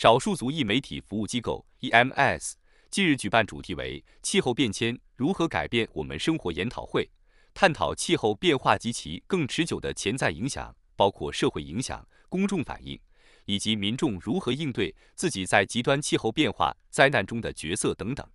少数族裔媒体服务机构 EMS 近日举办主题为“气候变迁如何改变我们生活”研讨会，探讨气候变化及其更持久的潜在影响，包括社会影响、公众反应，以及民众如何应对自己在极端气候变化灾难中的角色等等。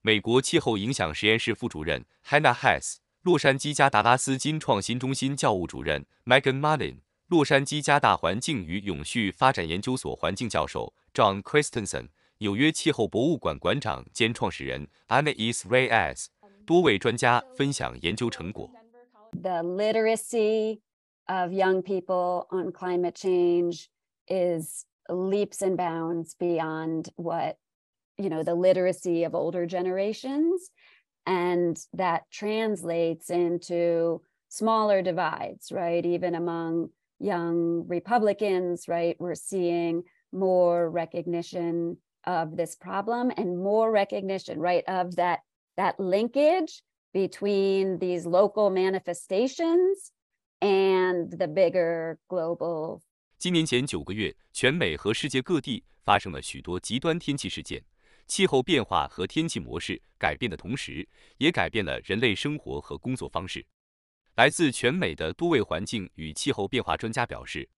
美国气候影响实验室副主任 Hannah Hess。洛杉矶加达拉斯金创新中心教务主任 Megan Marlin，洛杉矶加大环境与永续发展研究所环境教授 John Christensen，纽约气候博物馆馆长兼创始人 Anais Reyes，多位专家分享研究成果。The literacy of young people on climate change is leaps and bounds beyond what you know the literacy of older generations. and that translates into smaller divides right even among young republicans right we're seeing more recognition of this problem and more recognition right of that that linkage between these local manifestations and the bigger global 今年前九个月，全美和世界各地发生了许多极端天气事件。气候变化和天气模式改变的同时，也改变了人类生活和工作方式。 来自全美的多位环境与气候变化专家表示，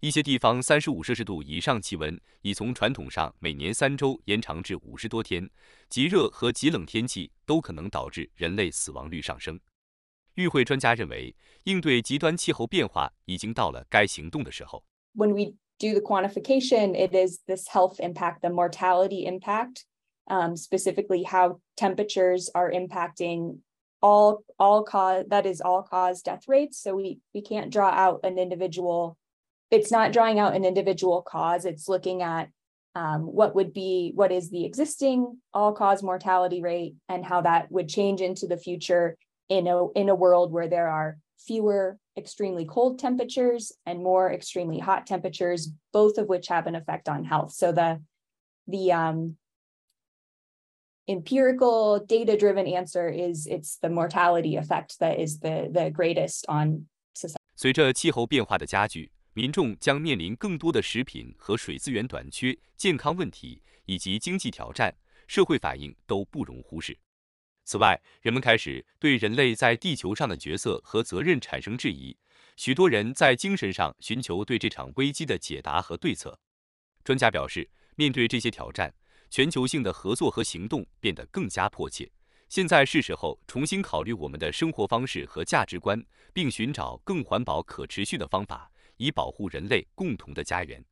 一些地方三十五摄氏度以上气温已从传统上每年三周延长至五十多天。极热和极冷天气都可能导致人类死亡率上升。与会专家认为，应对极端气候变化已经到了该行动的时候。When we do the quantification, it is this health impact, the mortality impact, um, specifically how temperatures are impacting all all cause that is all cause death rates. So we we can't draw out an individual. It's not drawing out an individual cause. It's looking at um, what would be what is the existing all cause mortality rate and how that would change into the future in a in a world where there are fewer extremely cold temperatures and more extremely hot temperatures, both of which have an effect on health. So the the um, empirical data driven answer is it's the mortality effect that is the the greatest on society. 随着气候变化的加剧，民众将面临更多的食品和水资源短缺、健康问题以及经济挑战，社会反应都不容忽视。此外，人们开始对人类在地球上的角色和责任产生质疑。许多人在精神上寻求对这场危机的解答和对策。专家表示，面对这些挑战，全球性的合作和行动变得更加迫切。现在是时候重新考虑我们的生活方式和价值观，并寻找更环保、可持续的方法，以保护人类共同的家园。